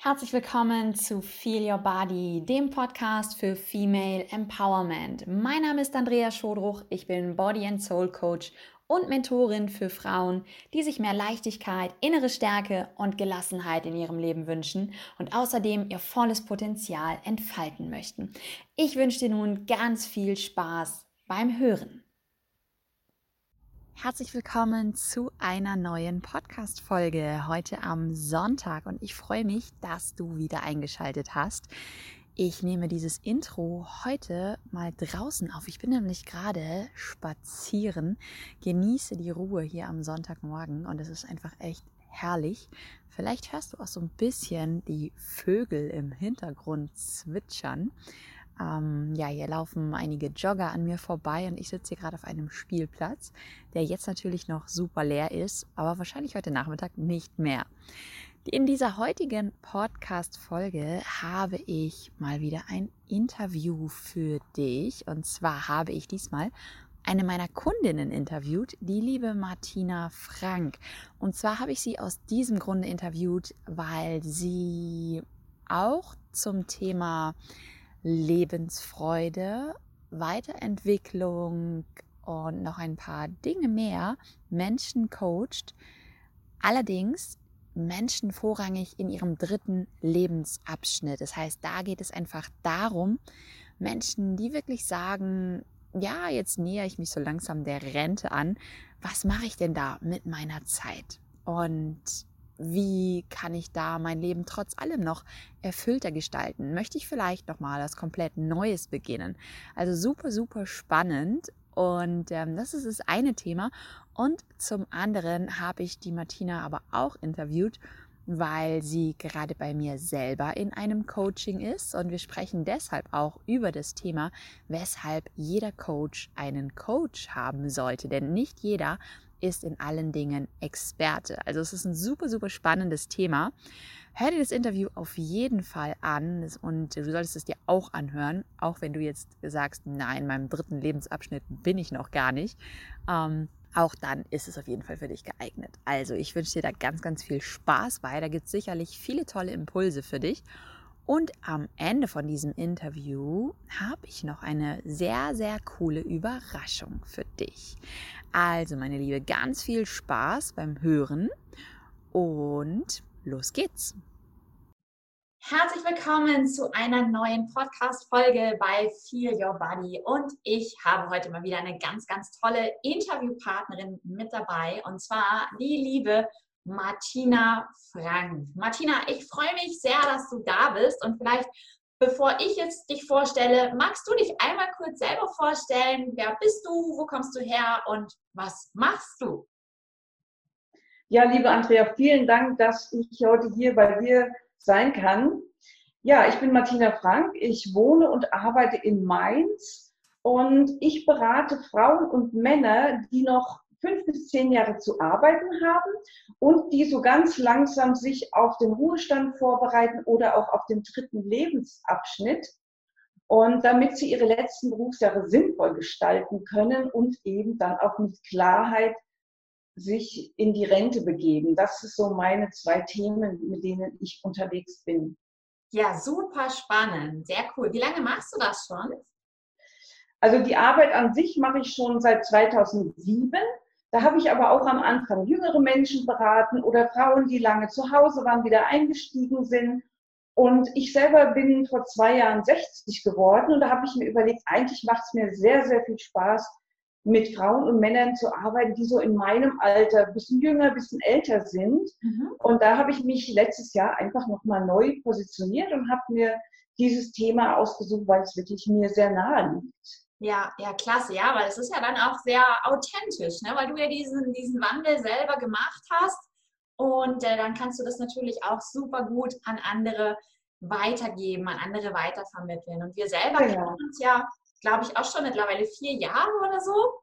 Herzlich willkommen zu Feel Your Body, dem Podcast für Female Empowerment. Mein Name ist Andrea Schodruch, ich bin Body and Soul Coach und Mentorin für Frauen, die sich mehr Leichtigkeit, innere Stärke und Gelassenheit in ihrem Leben wünschen und außerdem ihr volles Potenzial entfalten möchten. Ich wünsche dir nun ganz viel Spaß beim Hören. Herzlich willkommen zu einer neuen Podcast-Folge heute am Sonntag und ich freue mich, dass du wieder eingeschaltet hast. Ich nehme dieses Intro heute mal draußen auf. Ich bin nämlich gerade spazieren, genieße die Ruhe hier am Sonntagmorgen und es ist einfach echt herrlich. Vielleicht hörst du auch so ein bisschen die Vögel im Hintergrund zwitschern. Ähm, ja, hier laufen einige Jogger an mir vorbei und ich sitze hier gerade auf einem Spielplatz, der jetzt natürlich noch super leer ist, aber wahrscheinlich heute Nachmittag nicht mehr. In dieser heutigen Podcast-Folge habe ich mal wieder ein Interview für dich. Und zwar habe ich diesmal eine meiner Kundinnen interviewt, die liebe Martina Frank. Und zwar habe ich sie aus diesem Grunde interviewt, weil sie auch zum Thema Lebensfreude, Weiterentwicklung und noch ein paar Dinge mehr Menschen coacht. Allerdings Menschen vorrangig in ihrem dritten Lebensabschnitt. Das heißt, da geht es einfach darum, Menschen, die wirklich sagen, ja, jetzt nähere ich mich so langsam der Rente an. Was mache ich denn da mit meiner Zeit? Und wie kann ich da mein Leben trotz allem noch erfüllter gestalten? Möchte ich vielleicht noch mal was komplett Neues beginnen? Also super, super spannend. Und ähm, das ist das eine Thema. Und zum anderen habe ich die Martina aber auch interviewt, weil sie gerade bei mir selber in einem Coaching ist. Und wir sprechen deshalb auch über das Thema, weshalb jeder Coach einen Coach haben sollte. Denn nicht jeder ist in allen Dingen Experte. Also es ist ein super, super spannendes Thema. Hör dir das Interview auf jeden Fall an und du solltest es dir auch anhören, auch wenn du jetzt sagst, nein, in meinem dritten Lebensabschnitt bin ich noch gar nicht. Ähm, auch dann ist es auf jeden Fall für dich geeignet. Also ich wünsche dir da ganz, ganz viel Spaß bei. Da gibt es sicherlich viele tolle Impulse für dich. Und am Ende von diesem Interview habe ich noch eine sehr, sehr coole Überraschung für dich. Also, meine Liebe, ganz viel Spaß beim Hören und los geht's. Herzlich willkommen zu einer neuen Podcast-Folge bei Feel Your Body. Und ich habe heute mal wieder eine ganz, ganz tolle Interviewpartnerin mit dabei. Und zwar die liebe Martina Frank. Martina, ich freue mich sehr, dass du da bist und vielleicht Bevor ich jetzt dich vorstelle, magst du dich einmal kurz selber vorstellen? Wer bist du? Wo kommst du her? Und was machst du? Ja, liebe Andrea, vielen Dank, dass ich heute hier bei dir sein kann. Ja, ich bin Martina Frank. Ich wohne und arbeite in Mainz und ich berate Frauen und Männer, die noch fünf bis zehn Jahre zu arbeiten haben und die so ganz langsam sich auf den Ruhestand vorbereiten oder auch auf den dritten Lebensabschnitt. Und damit sie ihre letzten Berufsjahre sinnvoll gestalten können und eben dann auch mit Klarheit sich in die Rente begeben. Das ist so meine zwei Themen, mit denen ich unterwegs bin. Ja, super spannend, sehr cool. Wie lange machst du das schon? Also die Arbeit an sich mache ich schon seit 2007 da habe ich aber auch am Anfang jüngere Menschen beraten oder Frauen, die lange zu Hause waren, wieder eingestiegen sind. Und ich selber bin vor zwei Jahren 60 geworden und da habe ich mir überlegt, eigentlich macht es mir sehr, sehr viel Spaß, mit Frauen und Männern zu arbeiten, die so in meinem Alter ein bisschen jünger, ein bisschen älter sind. Mhm. Und da habe ich mich letztes Jahr einfach nochmal neu positioniert und habe mir dieses Thema ausgesucht, weil es wirklich mir sehr nahe liegt. Ja, ja, klasse, ja, weil es ist ja dann auch sehr authentisch, ne? weil du ja diesen, diesen Wandel selber gemacht hast und äh, dann kannst du das natürlich auch super gut an andere weitergeben, an andere weitervermitteln. Und wir selber ja. kennen uns ja, glaube ich, auch schon mittlerweile vier Jahre oder so.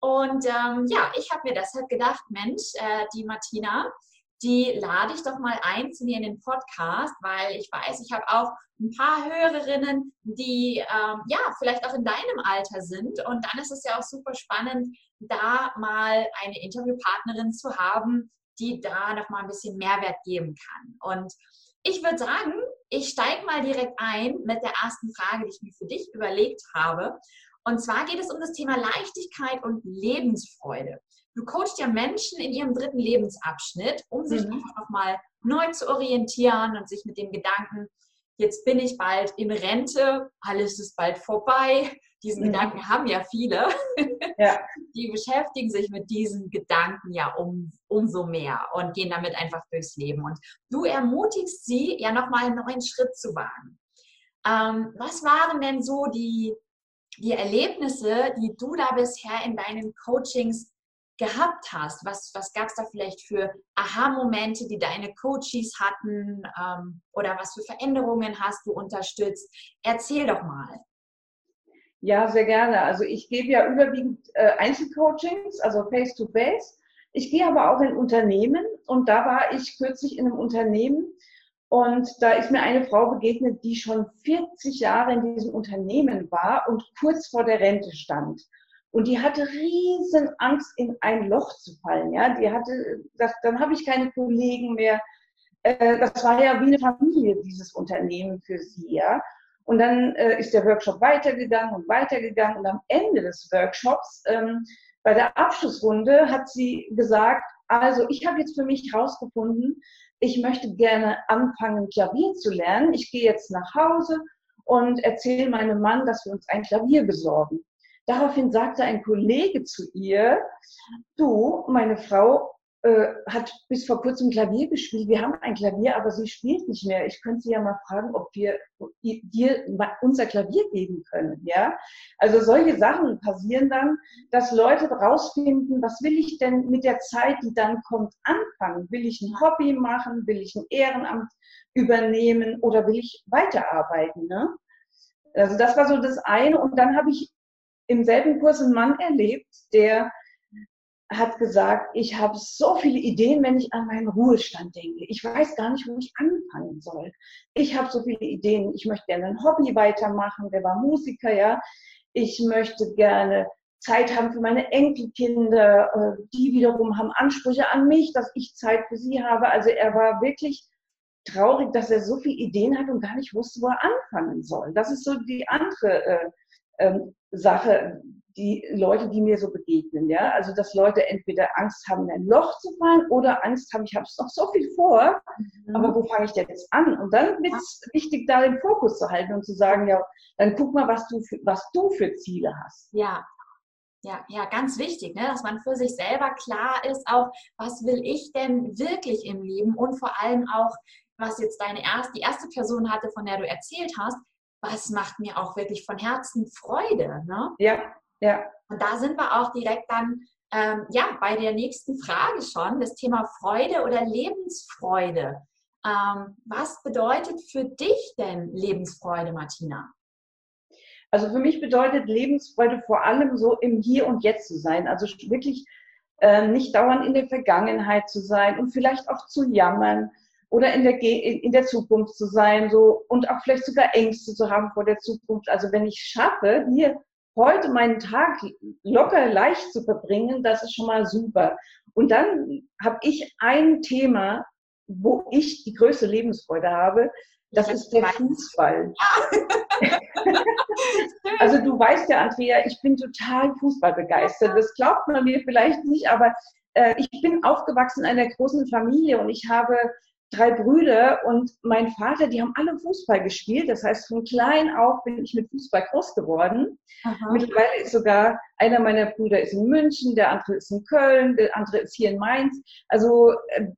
Und ähm, ja, ich habe mir deshalb gedacht, Mensch, äh, die Martina, die lade ich doch mal ein zu mir in den Podcast, weil ich weiß, ich habe auch ein paar Hörerinnen, die ähm, ja vielleicht auch in deinem Alter sind. Und dann ist es ja auch super spannend, da mal eine Interviewpartnerin zu haben, die da nochmal ein bisschen Mehrwert geben kann. Und ich würde sagen, ich steige mal direkt ein mit der ersten Frage, die ich mir für dich überlegt habe. Und zwar geht es um das Thema Leichtigkeit und Lebensfreude. Du coachst ja Menschen in ihrem dritten Lebensabschnitt, um sich mhm. einfach nochmal neu zu orientieren und sich mit dem Gedanken, jetzt bin ich bald in Rente, alles ist bald vorbei. Diesen mhm. Gedanken haben ja viele. Ja. Die beschäftigen sich mit diesen Gedanken ja um, umso mehr und gehen damit einfach durchs Leben. Und du ermutigst sie, ja nochmal einen neuen Schritt zu wagen. Ähm, was waren denn so die, die Erlebnisse, die du da bisher in deinen Coachings gehabt hast? Was, was gab es da vielleicht für Aha-Momente, die deine Coaches hatten? Ähm, oder was für Veränderungen hast du unterstützt? Erzähl doch mal. Ja, sehr gerne. Also ich gebe ja überwiegend äh, Einzelcoachings, also Face-to-Face. Ich gehe aber auch in Unternehmen und da war ich kürzlich in einem Unternehmen und da ist mir eine Frau begegnet, die schon 40 Jahre in diesem Unternehmen war und kurz vor der Rente stand. Und die hatte riesen Angst, in ein Loch zu fallen. Ja, die hatte, das, dann habe ich keine Kollegen mehr. Äh, das war ja wie eine Familie, dieses Unternehmen für sie. Ja. Und dann äh, ist der Workshop weitergegangen und weitergegangen. Und am Ende des Workshops, ähm, bei der Abschlussrunde, hat sie gesagt, also ich habe jetzt für mich herausgefunden, ich möchte gerne anfangen, Klavier zu lernen. Ich gehe jetzt nach Hause und erzähle meinem Mann, dass wir uns ein Klavier besorgen. Daraufhin sagte ein Kollege zu ihr, du, meine Frau äh, hat bis vor kurzem Klavier gespielt. Wir haben ein Klavier, aber sie spielt nicht mehr. Ich könnte sie ja mal fragen, ob wir dir unser Klavier geben können. Ja, also solche Sachen passieren dann, dass Leute rausfinden, was will ich denn mit der Zeit, die dann kommt, anfangen? Will ich ein Hobby machen? Will ich ein Ehrenamt übernehmen oder will ich weiterarbeiten? Ne? Also das war so das eine. Und dann habe ich im selben Kurs einen Mann erlebt, der hat gesagt, ich habe so viele Ideen, wenn ich an meinen Ruhestand denke. Ich weiß gar nicht, wo ich anfangen soll. Ich habe so viele Ideen. Ich möchte gerne ein Hobby weitermachen. Der war Musiker, ja. Ich möchte gerne Zeit haben für meine Enkelkinder. Äh, die wiederum haben Ansprüche an mich, dass ich Zeit für sie habe. Also er war wirklich traurig, dass er so viele Ideen hat und gar nicht wusste, wo er anfangen soll. Das ist so die andere äh, ähm, Sache, die Leute, die mir so begegnen, ja, also dass Leute entweder Angst haben, in ein Loch zu fallen oder Angst haben, ich habe noch so viel vor, mhm. aber wo fange ich denn jetzt an? Und dann wird es wichtig, da den Fokus zu halten und zu sagen, ja, dann guck mal, was du für, was du für Ziele hast. Ja, ja, ja, ganz wichtig, ne? dass man für sich selber klar ist, auch was will ich denn wirklich im Leben und vor allem auch, was jetzt deine erste, die erste Person hatte, von der du erzählt hast, was macht mir auch wirklich von Herzen Freude. Ne? Ja, ja. Und da sind wir auch direkt dann ähm, ja, bei der nächsten Frage schon, das Thema Freude oder Lebensfreude. Ähm, was bedeutet für dich denn Lebensfreude, Martina? Also für mich bedeutet Lebensfreude vor allem so im Hier und Jetzt zu sein. Also wirklich äh, nicht dauernd in der Vergangenheit zu sein und vielleicht auch zu jammern, oder in der, in der Zukunft zu sein so und auch vielleicht sogar Ängste zu haben vor der Zukunft. Also wenn ich schaffe, hier heute meinen Tag locker leicht zu verbringen, das ist schon mal super. Und dann habe ich ein Thema, wo ich die größte Lebensfreude habe. Das ist der Fußball. also du weißt ja, Andrea, ich bin total Fußball begeistert. Das glaubt man mir vielleicht nicht, aber äh, ich bin aufgewachsen in einer großen Familie und ich habe drei Brüder und mein Vater, die haben alle Fußball gespielt. Das heißt, von klein auf bin ich mit Fußball groß geworden. Aha. Mittlerweile ist sogar einer meiner Brüder ist in München, der andere ist in Köln, der andere ist hier in Mainz. Also äh,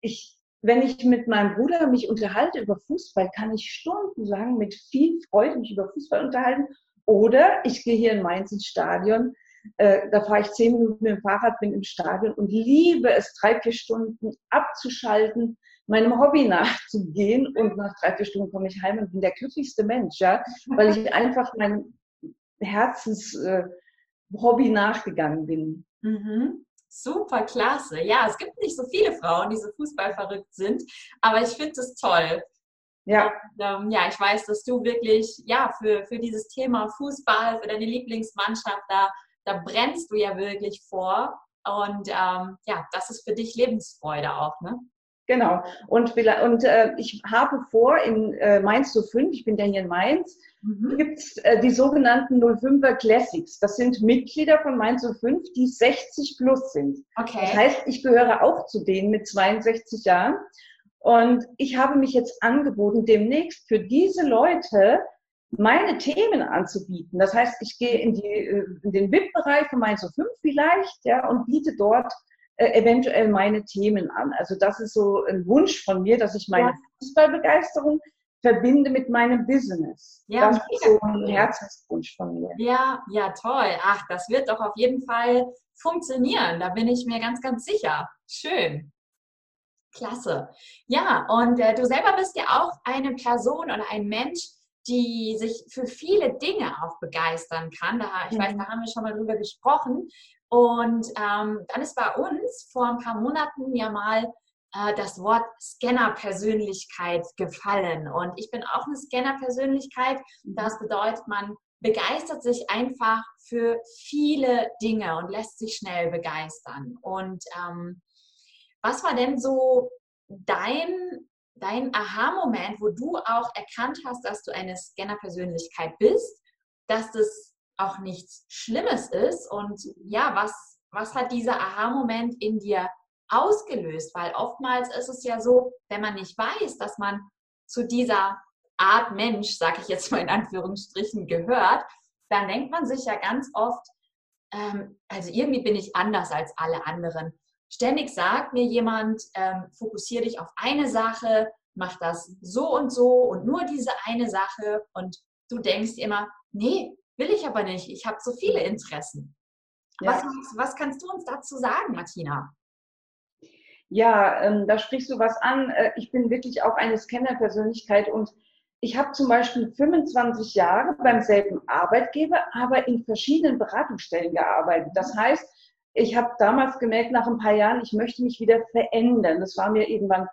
ich, wenn ich mit meinem Bruder mich unterhalte über Fußball, kann ich stundenlang mit viel Freude mich über Fußball unterhalten. Oder ich gehe hier in Mainz ins Stadion äh, da fahre ich zehn Minuten mit dem Fahrrad, bin im Stadion und liebe es, drei, vier Stunden abzuschalten, meinem Hobby nachzugehen und nach drei, vier Stunden komme ich heim und bin der glücklichste Mensch, ja, weil ich einfach meinem Herzenshobby äh, nachgegangen bin. Mhm. Super, klasse. Ja, es gibt nicht so viele Frauen, die so fußballverrückt sind, aber ich finde es toll. Ja. Und, ähm, ja, ich weiß, dass du wirklich ja für, für dieses Thema Fußball, für deine Lieblingsmannschaft, da, da brennst du ja wirklich vor. Und ähm, ja, das ist für dich Lebensfreude auch, ne? Genau. Und, und äh, ich habe vor, in äh, Mainz 05, ich bin ja hier in Mainz, mhm. gibt es äh, die sogenannten 05er Classics. Das sind Mitglieder von Mainz 05, die 60 plus sind. Okay. Das heißt, ich gehöre auch zu denen mit 62 Jahren. Und ich habe mich jetzt angeboten, demnächst für diese Leute meine Themen anzubieten. Das heißt, ich gehe in, die, äh, in den VIP-Bereich von Mainz 05 vielleicht ja, und biete dort äh, eventuell meine Themen an. Also das ist so ein Wunsch von mir, dass ich meine ja. Fußballbegeisterung verbinde mit meinem Business. Ja, das ist so ein Herzenswunsch von mir. Ja, ja, toll. Ach, das wird doch auf jeden Fall funktionieren. Da bin ich mir ganz, ganz sicher. Schön. Klasse. Ja, und äh, du selber bist ja auch eine Person oder ein Mensch, die sich für viele Dinge auch begeistern kann. Da, ich mhm. weiß, da haben wir schon mal drüber gesprochen. Und ähm, dann ist bei uns vor ein paar Monaten ja mal äh, das Wort Scanner-Persönlichkeit gefallen. Und ich bin auch eine Scanner-Persönlichkeit. Das bedeutet, man begeistert sich einfach für viele Dinge und lässt sich schnell begeistern. Und ähm, was war denn so dein, dein Aha-Moment, wo du auch erkannt hast, dass du eine Scanner-Persönlichkeit bist, dass das auch nichts Schlimmes ist. Und ja, was, was hat dieser Aha-Moment in dir ausgelöst? Weil oftmals ist es ja so, wenn man nicht weiß, dass man zu dieser Art Mensch, sage ich jetzt mal in Anführungsstrichen, gehört, dann denkt man sich ja ganz oft, ähm, also irgendwie bin ich anders als alle anderen. Ständig sagt mir jemand, ähm, fokussiere dich auf eine Sache, mach das so und so und nur diese eine Sache und du denkst immer, nee, Will ich aber nicht. Ich habe so viele Interessen. Ja. Was, was kannst du uns dazu sagen, Martina? Ja, ähm, da sprichst du was an. Äh, ich bin wirklich auch eine Scanner-Persönlichkeit und ich habe zum Beispiel 25 Jahre beim selben Arbeitgeber, aber in verschiedenen Beratungsstellen gearbeitet. Das heißt, ich habe damals gemerkt, nach ein paar Jahren, ich möchte mich wieder verändern. Das war mir irgendwann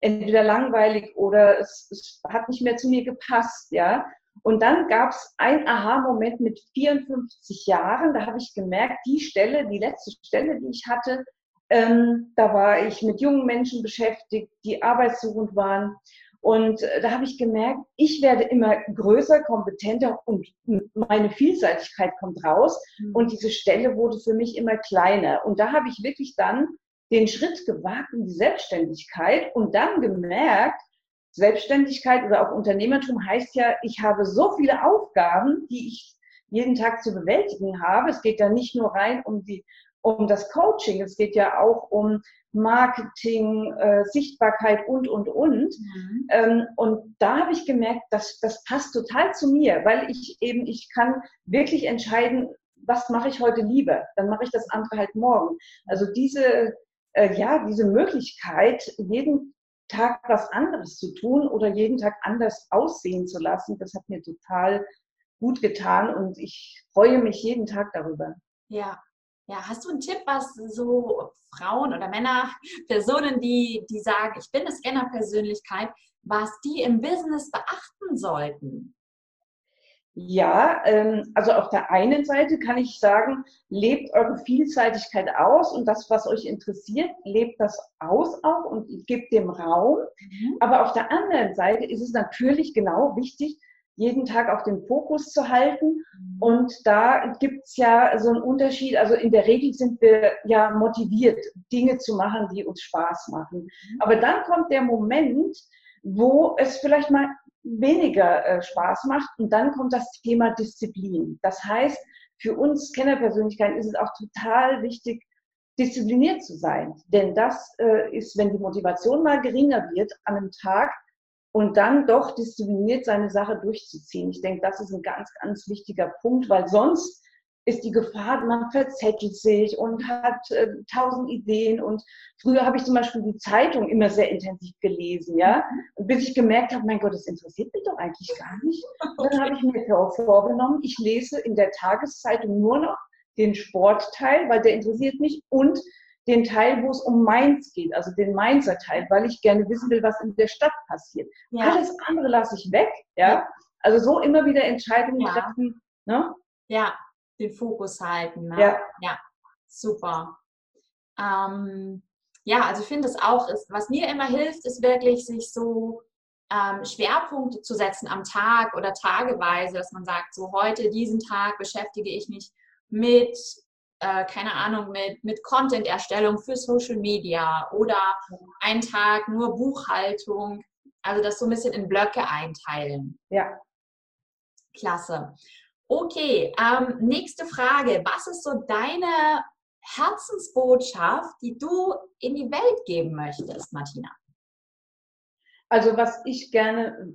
entweder langweilig oder es, es hat nicht mehr zu mir gepasst, ja. Und dann gab es ein Aha-Moment mit 54 Jahren. Da habe ich gemerkt, die Stelle, die letzte Stelle, die ich hatte, ähm, da war ich mit jungen Menschen beschäftigt, die arbeitssuchend waren. Und äh, da habe ich gemerkt, ich werde immer größer, kompetenter und meine Vielseitigkeit kommt raus. Mhm. Und diese Stelle wurde für mich immer kleiner. Und da habe ich wirklich dann den Schritt gewagt in die Selbstständigkeit und dann gemerkt, Selbstständigkeit oder auch Unternehmertum heißt ja, ich habe so viele Aufgaben, die ich jeden Tag zu bewältigen habe. Es geht ja nicht nur rein um die um das Coaching, es geht ja auch um Marketing, äh, Sichtbarkeit und, und, und. Mhm. Ähm, und da habe ich gemerkt, dass das passt total zu mir, weil ich eben, ich kann wirklich entscheiden, was mache ich heute lieber, dann mache ich das andere halt morgen. Also diese, äh, ja, diese Möglichkeit, jeden Tag was anderes zu tun oder jeden Tag anders aussehen zu lassen, das hat mir total gut getan und ich freue mich jeden Tag darüber. Ja. Ja, hast du einen Tipp, was so Frauen oder Männer, Personen, die, die sagen, ich bin eine Scanner-Persönlichkeit, was die im Business beachten sollten? Ja, ähm, also auf der einen Seite kann ich sagen, lebt eure Vielseitigkeit aus und das, was euch interessiert, lebt das aus auch und gebt dem Raum. Mhm. Aber auf der anderen Seite ist es natürlich genau wichtig, jeden Tag auf den Fokus zu halten. Und da gibt's ja so einen Unterschied. Also in der Regel sind wir ja motiviert, Dinge zu machen, die uns Spaß machen. Aber dann kommt der Moment, wo es vielleicht mal weniger äh, Spaß macht. Und dann kommt das Thema Disziplin. Das heißt, für uns Kennerpersönlichkeiten ist es auch total wichtig, diszipliniert zu sein. Denn das äh, ist, wenn die Motivation mal geringer wird an einem Tag und dann doch diszipliniert seine Sache durchzuziehen. Ich denke, das ist ein ganz, ganz wichtiger Punkt, weil sonst ist die Gefahr, man verzettelt sich und hat äh, tausend Ideen. Und früher habe ich zum Beispiel die Zeitung immer sehr intensiv gelesen, ja, und bis ich gemerkt habe, mein Gott, das interessiert mich doch eigentlich gar nicht. Und dann habe ich mir vorgenommen, ich lese in der Tageszeitung nur noch den Sportteil, weil der interessiert mich und den Teil, wo es um Mainz geht, also den Mainzer Teil, weil ich gerne wissen will, was in der Stadt passiert. Ja. Alles andere lasse ich weg, ja. Also so immer wieder Entscheidungen ja. treffen, ne? Ja, den Fokus halten. Ne? Ja. ja, super. ähm, ja, also ich finde es auch, ist, was mir immer hilft, ist wirklich, sich so ähm, Schwerpunkte zu setzen am Tag oder tageweise, dass man sagt, so heute, diesen Tag beschäftige ich mich mit, äh, keine Ahnung, mit, mit Content-Erstellung für Social Media oder einen Tag nur Buchhaltung. Also das so ein bisschen in Blöcke einteilen. Ja. Klasse. Okay, ähm, nächste Frage. Was ist so deine Herzensbotschaft, die du in die Welt geben möchtest, Martina? Also was ich gerne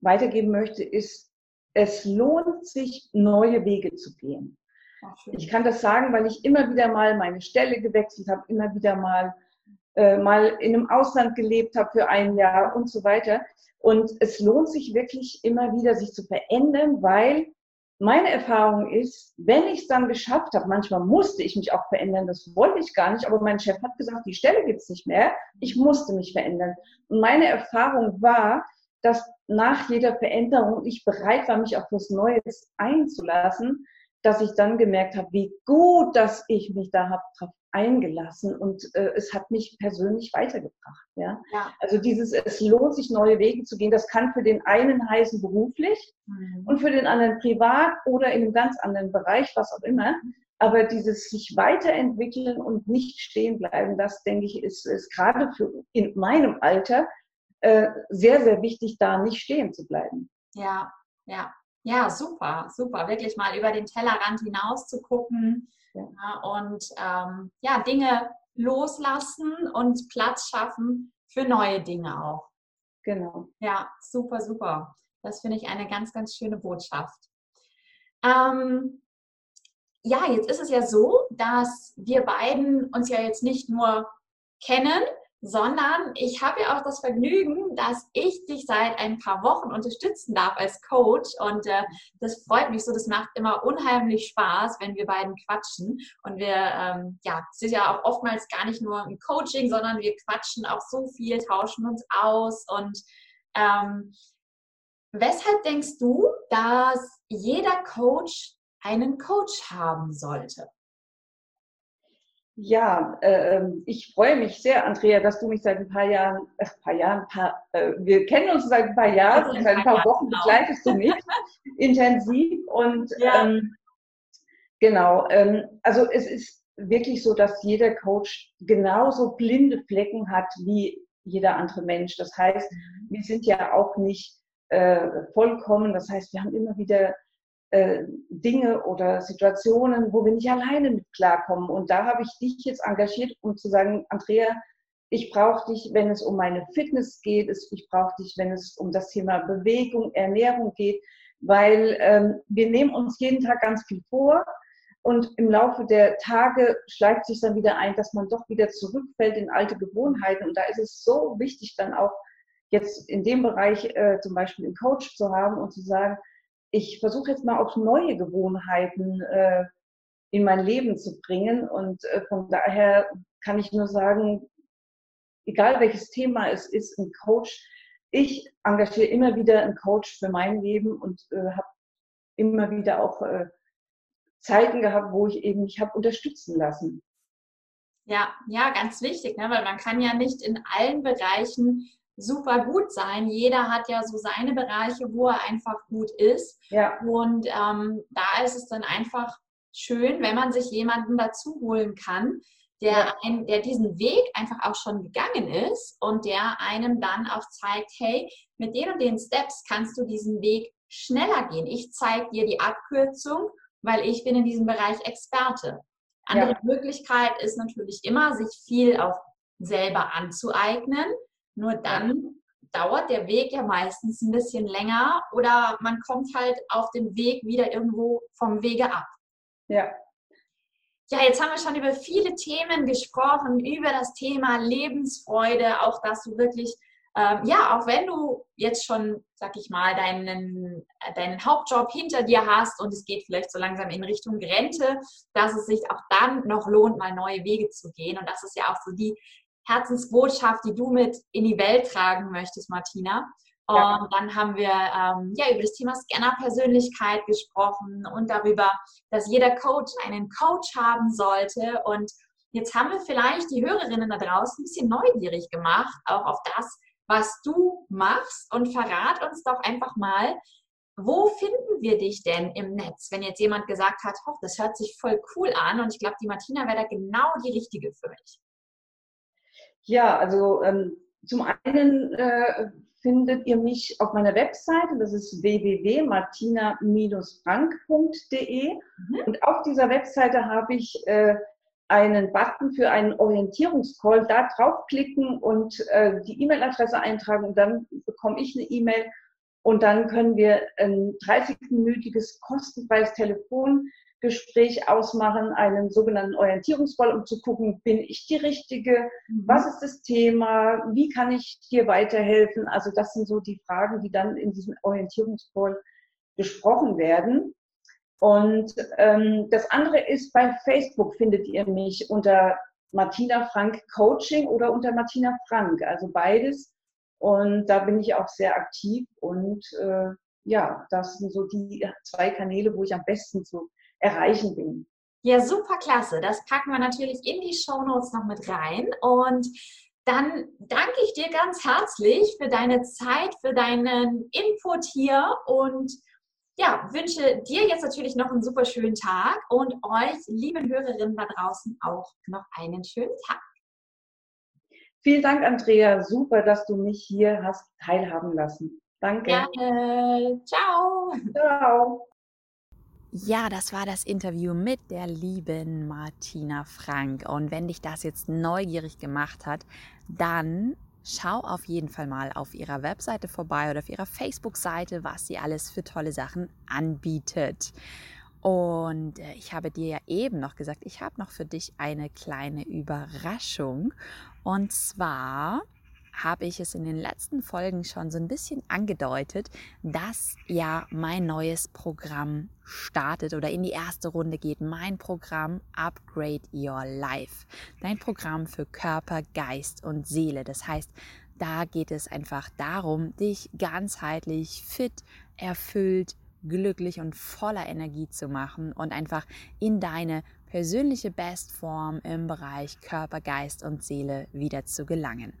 weitergeben möchte, ist, es lohnt sich, neue Wege zu gehen. Ich kann das sagen, weil ich immer wieder mal meine Stelle gewechselt habe, immer wieder mal äh, mal in einem Ausland gelebt habe für ein Jahr und so weiter. Und es lohnt sich wirklich immer wieder, sich zu verändern, weil meine Erfahrung ist, wenn ich es dann geschafft habe, manchmal musste ich mich auch verändern, das wollte ich gar nicht, aber mein Chef hat gesagt, die Stelle gibt's nicht mehr, ich musste mich verändern. Und meine Erfahrung war, dass nach jeder Veränderung ich bereit war, mich auf was Neues einzulassen, dass ich dann gemerkt habe, wie gut, dass ich mich da habe drauf eingelassen und äh, es hat mich persönlich weitergebracht. Ja? ja? Also dieses, es lohnt sich, neue Wege zu gehen. Das kann für den einen heißen beruflich mhm. und für den anderen privat oder in einem ganz anderen Bereich, was auch immer. Aber dieses sich weiterentwickeln und nicht stehen bleiben, das denke ich, ist, ist gerade für in meinem Alter äh, sehr, sehr wichtig, da nicht stehen zu bleiben. Ja, ja. Ja, super, super. Wirklich mal über den Tellerrand hinaus zu gucken ja. Ja, und ähm, ja, Dinge loslassen und Platz schaffen für neue Dinge auch. Genau. Ja, super, super. Das finde ich eine ganz, ganz schöne Botschaft. Ähm, ja, jetzt ist es ja so, dass wir beiden uns ja jetzt nicht nur kennen, sondern ich habe ja auch das Vergnügen, dass ich dich seit ein paar Wochen unterstützen darf als Coach. Und äh, das freut mich so, das macht immer unheimlich Spaß, wenn wir beiden quatschen. Und wir, ähm, ja, es ist ja auch oftmals gar nicht nur ein Coaching, sondern wir quatschen auch so viel, tauschen uns aus. Und ähm, weshalb denkst du, dass jeder Coach einen Coach haben sollte? Ja, äh, ich freue mich sehr, Andrea, dass du mich seit ein paar Jahren, äh, paar Jahren, paar, äh, wir kennen uns seit ein paar Jahren und seit ein paar Wochen genau. begleitest du mich intensiv und ja. ähm, genau, ähm, also es ist wirklich so, dass jeder Coach genauso blinde Flecken hat wie jeder andere Mensch. Das heißt, mhm. wir sind ja auch nicht äh, vollkommen. Das heißt, wir haben immer wieder äh, Dinge oder Situationen, wo wir nicht alleine mit klarkommen. Und da habe ich dich jetzt engagiert, um zu sagen, Andrea, ich brauche dich, wenn es um meine Fitness geht, ich brauche dich, wenn es um das Thema Bewegung, Ernährung geht, weil ähm, wir nehmen uns jeden Tag ganz viel vor und im Laufe der Tage schleicht sich dann wieder ein, dass man doch wieder zurückfällt in alte Gewohnheiten. Und da ist es so wichtig, dann auch jetzt in dem Bereich äh, zum Beispiel einen Coach zu haben und zu sagen, ich versuche jetzt mal auch neue Gewohnheiten äh, in mein Leben zu bringen. Und äh, von daher kann ich nur sagen, egal welches Thema es ist, ein Coach, ich engagiere immer wieder einen Coach für mein Leben und äh, habe immer wieder auch äh, Zeiten gehabt, wo ich eben mich habe unterstützen lassen. Ja, ja, ganz wichtig, ne? weil man kann ja nicht in allen Bereichen super gut sein. Jeder hat ja so seine Bereiche, wo er einfach gut ist. Ja. Und ähm, da ist es dann einfach schön, wenn man sich jemanden dazu holen kann, der, ja. ein, der diesen Weg einfach auch schon gegangen ist und der einem dann auch zeigt, hey, mit den und den Steps kannst du diesen Weg schneller gehen. Ich zeige dir die Abkürzung, weil ich bin in diesem Bereich Experte. Andere ja. Möglichkeit ist natürlich immer, sich viel auch selber anzueignen. Nur dann dauert der Weg ja meistens ein bisschen länger oder man kommt halt auf dem Weg wieder irgendwo vom Wege ab. Ja. Ja, jetzt haben wir schon über viele Themen gesprochen, über das Thema Lebensfreude, auch dass du wirklich, ähm, ja, auch wenn du jetzt schon, sag ich mal, deinen, deinen Hauptjob hinter dir hast und es geht vielleicht so langsam in Richtung Rente, dass es sich auch dann noch lohnt, mal neue Wege zu gehen. Und das ist ja auch so die Herzensbotschaft, die du mit in die Welt tragen möchtest, Martina. Und dann haben wir ähm, ja über das Thema Scanner-Persönlichkeit gesprochen und darüber, dass jeder Coach einen Coach haben sollte. Und Jetzt haben wir vielleicht die Hörerinnen da draußen ein bisschen neugierig gemacht, auch auf das, was du machst. Und verrat uns doch einfach mal, wo finden wir dich denn im Netz, wenn jetzt jemand gesagt hat, oh, das hört sich voll cool an und ich glaube, die Martina wäre da genau die richtige für mich? Ja, also ähm, zum einen äh, findet ihr mich auf meiner Webseite, das ist www.martina-frank.de mhm. und auf dieser Webseite habe ich äh, einen Button für einen Orientierungscall, da draufklicken und äh, die E-Mail-Adresse eintragen und dann bekomme ich eine E-Mail. Und dann können wir ein 30-minütiges kostenfreies Telefongespräch ausmachen, einen sogenannten Orientierungscall, um zu gucken, bin ich die Richtige? Mhm. Was ist das Thema? Wie kann ich dir weiterhelfen? Also das sind so die Fragen, die dann in diesem Orientierungscall besprochen werden. Und ähm, das andere ist, bei Facebook findet ihr mich unter Martina Frank Coaching oder unter Martina Frank. Also beides und da bin ich auch sehr aktiv und äh, ja, das sind so die zwei Kanäle, wo ich am besten zu erreichen bin. Ja, super klasse. Das packen wir natürlich in die Show Notes noch mit rein. Und dann danke ich dir ganz herzlich für deine Zeit, für deinen Input hier und ja, wünsche dir jetzt natürlich noch einen super schönen Tag und euch, lieben Hörerinnen da draußen, auch noch einen schönen Tag. Vielen Dank, Andrea. Super, dass du mich hier hast teilhaben lassen. Danke. Gerne. Ciao. Ciao. Ja, das war das Interview mit der lieben Martina Frank. Und wenn dich das jetzt neugierig gemacht hat, dann schau auf jeden Fall mal auf ihrer Webseite vorbei oder auf ihrer Facebook-Seite, was sie alles für tolle Sachen anbietet. Und äh, ich habe dir ja eben noch gesagt, ich habe noch für dich eine kleine Überraschung. Und zwar habe ich es in den letzten Folgen schon so ein bisschen angedeutet, dass ja mein neues Programm startet oder in die erste Runde geht. Mein Programm Upgrade Your Life. Dein Programm für Körper, Geist und Seele. Das heißt, da geht es einfach darum, dich ganzheitlich fit, erfüllt, glücklich und voller Energie zu machen und einfach in deine persönliche Bestform im Bereich Körper, Geist und Seele wieder zu gelangen.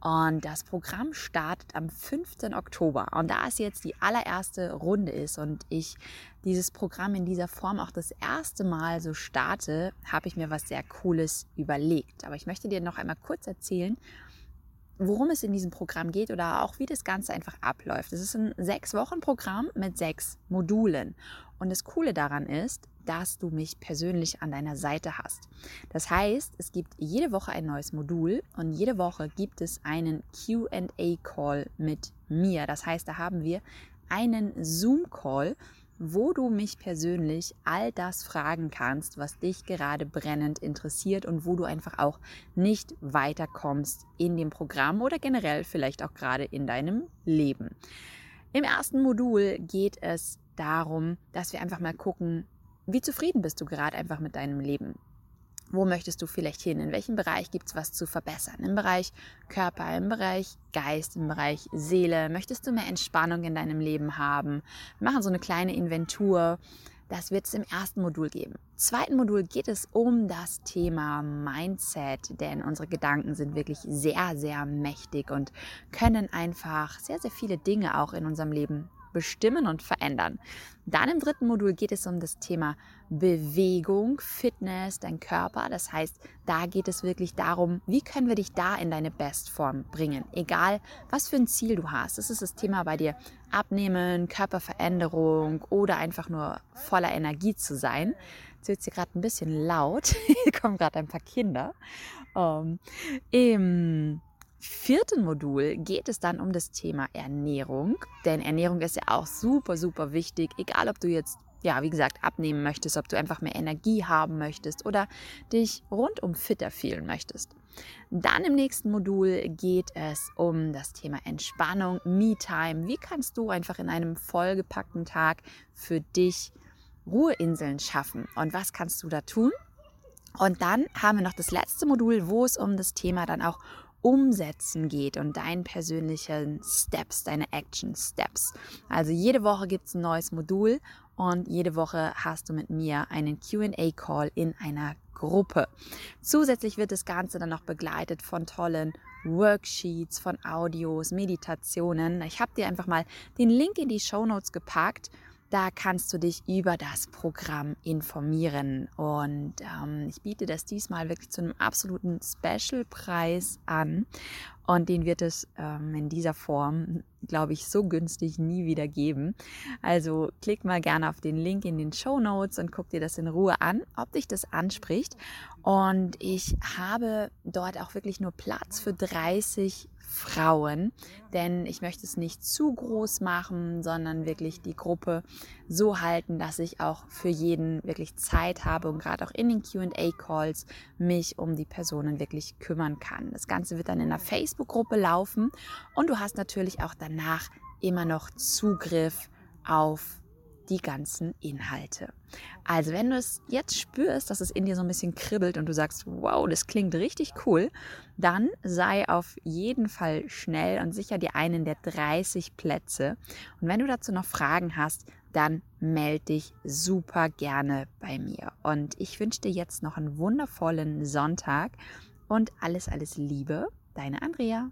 Und das Programm startet am 5. Oktober. Und da es jetzt die allererste Runde ist und ich dieses Programm in dieser Form auch das erste Mal so starte, habe ich mir was sehr Cooles überlegt. Aber ich möchte dir noch einmal kurz erzählen, worum es in diesem Programm geht oder auch wie das Ganze einfach abläuft. Es ist ein sechs Wochen Programm mit sechs Modulen. Und das Coole daran ist, dass du mich persönlich an deiner Seite hast. Das heißt, es gibt jede Woche ein neues Modul und jede Woche gibt es einen QA-Call mit mir. Das heißt, da haben wir einen Zoom-Call, wo du mich persönlich all das fragen kannst, was dich gerade brennend interessiert und wo du einfach auch nicht weiterkommst in dem Programm oder generell vielleicht auch gerade in deinem Leben. Im ersten Modul geht es darum, dass wir einfach mal gucken, wie zufrieden bist du gerade einfach mit deinem Leben? Wo möchtest du vielleicht hin? In welchem Bereich gibt es was zu verbessern? Im Bereich Körper, im Bereich Geist, im Bereich Seele? Möchtest du mehr Entspannung in deinem Leben haben? Wir machen so eine kleine Inventur. Das wird es im ersten Modul geben. Im zweiten Modul geht es um das Thema Mindset, denn unsere Gedanken sind wirklich sehr, sehr mächtig und können einfach sehr, sehr viele Dinge auch in unserem Leben bestimmen und verändern. Dann im dritten Modul geht es um das Thema Bewegung, Fitness, dein Körper. Das heißt, da geht es wirklich darum, wie können wir dich da in deine Bestform bringen. Egal, was für ein Ziel du hast. Das ist das Thema bei dir. Abnehmen, Körperveränderung oder einfach nur voller Energie zu sein. Jetzt wird hier gerade ein bisschen laut. Hier kommen gerade ein paar Kinder. Um, Im vierten Modul geht es dann um das Thema Ernährung. Denn Ernährung ist ja auch super, super wichtig. Egal, ob du jetzt, ja, wie gesagt, abnehmen möchtest, ob du einfach mehr Energie haben möchtest oder dich rundum fitter fühlen möchtest. Dann im nächsten Modul geht es um das Thema Entspannung, Me-Time. Wie kannst du einfach in einem vollgepackten Tag für dich Ruheinseln schaffen? Und was kannst du da tun? Und dann haben wir noch das letzte Modul, wo es um das Thema dann auch Umsetzen geht und deinen persönlichen Steps, deine Action Steps. Also jede Woche gibt es ein neues Modul und jede Woche hast du mit mir einen QA-Call in einer Gruppe. Zusätzlich wird das Ganze dann noch begleitet von tollen Worksheets, von Audios, Meditationen. Ich habe dir einfach mal den Link in die Show Notes gepackt da kannst du dich über das Programm informieren. Und ähm, ich biete das diesmal wirklich zu einem absoluten Special-Preis an. Und den wird es ähm, in dieser Form, glaube ich, so günstig nie wieder geben. Also klick mal gerne auf den Link in den Show Notes und guck dir das in Ruhe an, ob dich das anspricht. Und ich habe dort auch wirklich nur Platz für 30 Frauen, denn ich möchte es nicht zu groß machen, sondern wirklich die Gruppe so halten, dass ich auch für jeden wirklich Zeit habe und gerade auch in den QA-Calls mich um die Personen wirklich kümmern kann. Das Ganze wird dann in einer Facebook-Gruppe laufen und du hast natürlich auch danach immer noch Zugriff auf die ganzen Inhalte. Also wenn du es jetzt spürst, dass es in dir so ein bisschen kribbelt und du sagst, wow, das klingt richtig cool, dann sei auf jeden Fall schnell und sicher dir einen der 30 Plätze. Und wenn du dazu noch Fragen hast, dann melde dich super gerne bei mir. Und ich wünsche dir jetzt noch einen wundervollen Sonntag und alles, alles Liebe, deine Andrea.